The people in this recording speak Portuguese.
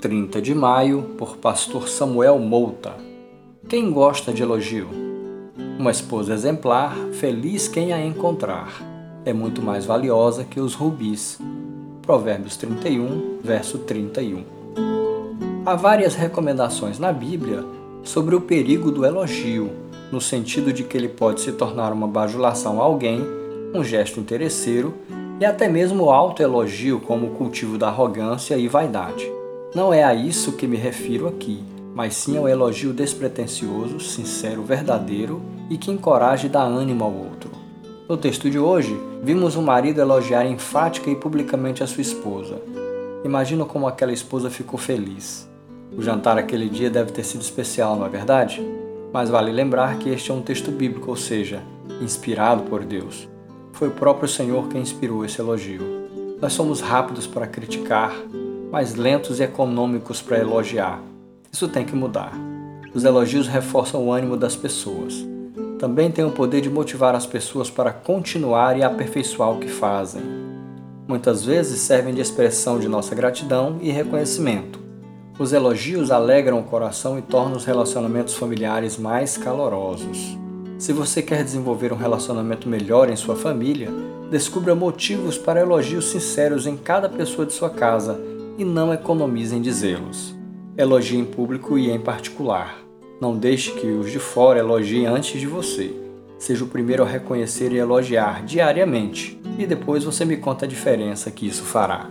30 de maio, por Pastor Samuel Mouta. Quem gosta de elogio? Uma esposa exemplar, feliz quem a encontrar, é muito mais valiosa que os rubis. Provérbios 31, verso 31. Há várias recomendações na Bíblia sobre o perigo do elogio, no sentido de que ele pode se tornar uma bajulação a alguém, um gesto interesseiro e até mesmo autoelogio como o cultivo da arrogância e vaidade. Não é a isso que me refiro aqui, mas sim ao elogio despretensioso, sincero, verdadeiro e que encoraje e dá ânimo ao outro. No texto de hoje, vimos um marido elogiar enfática e publicamente a sua esposa. Imagino como aquela esposa ficou feliz. O jantar aquele dia deve ter sido especial, não é verdade? Mas vale lembrar que este é um texto bíblico, ou seja, inspirado por Deus. Foi o próprio Senhor quem inspirou esse elogio. Nós somos rápidos para criticar, mas lentos e econômicos para elogiar. Isso tem que mudar. Os elogios reforçam o ânimo das pessoas. Também têm o poder de motivar as pessoas para continuar e aperfeiçoar o que fazem. Muitas vezes servem de expressão de nossa gratidão e reconhecimento. Os elogios alegram o coração e tornam os relacionamentos familiares mais calorosos. Se você quer desenvolver um relacionamento melhor em sua família, descubra motivos para elogios sinceros em cada pessoa de sua casa e não economize em dizê-los. Elogie em público e em particular. Não deixe que os de fora elogiem antes de você. Seja o primeiro a reconhecer e elogiar diariamente, e depois você me conta a diferença que isso fará.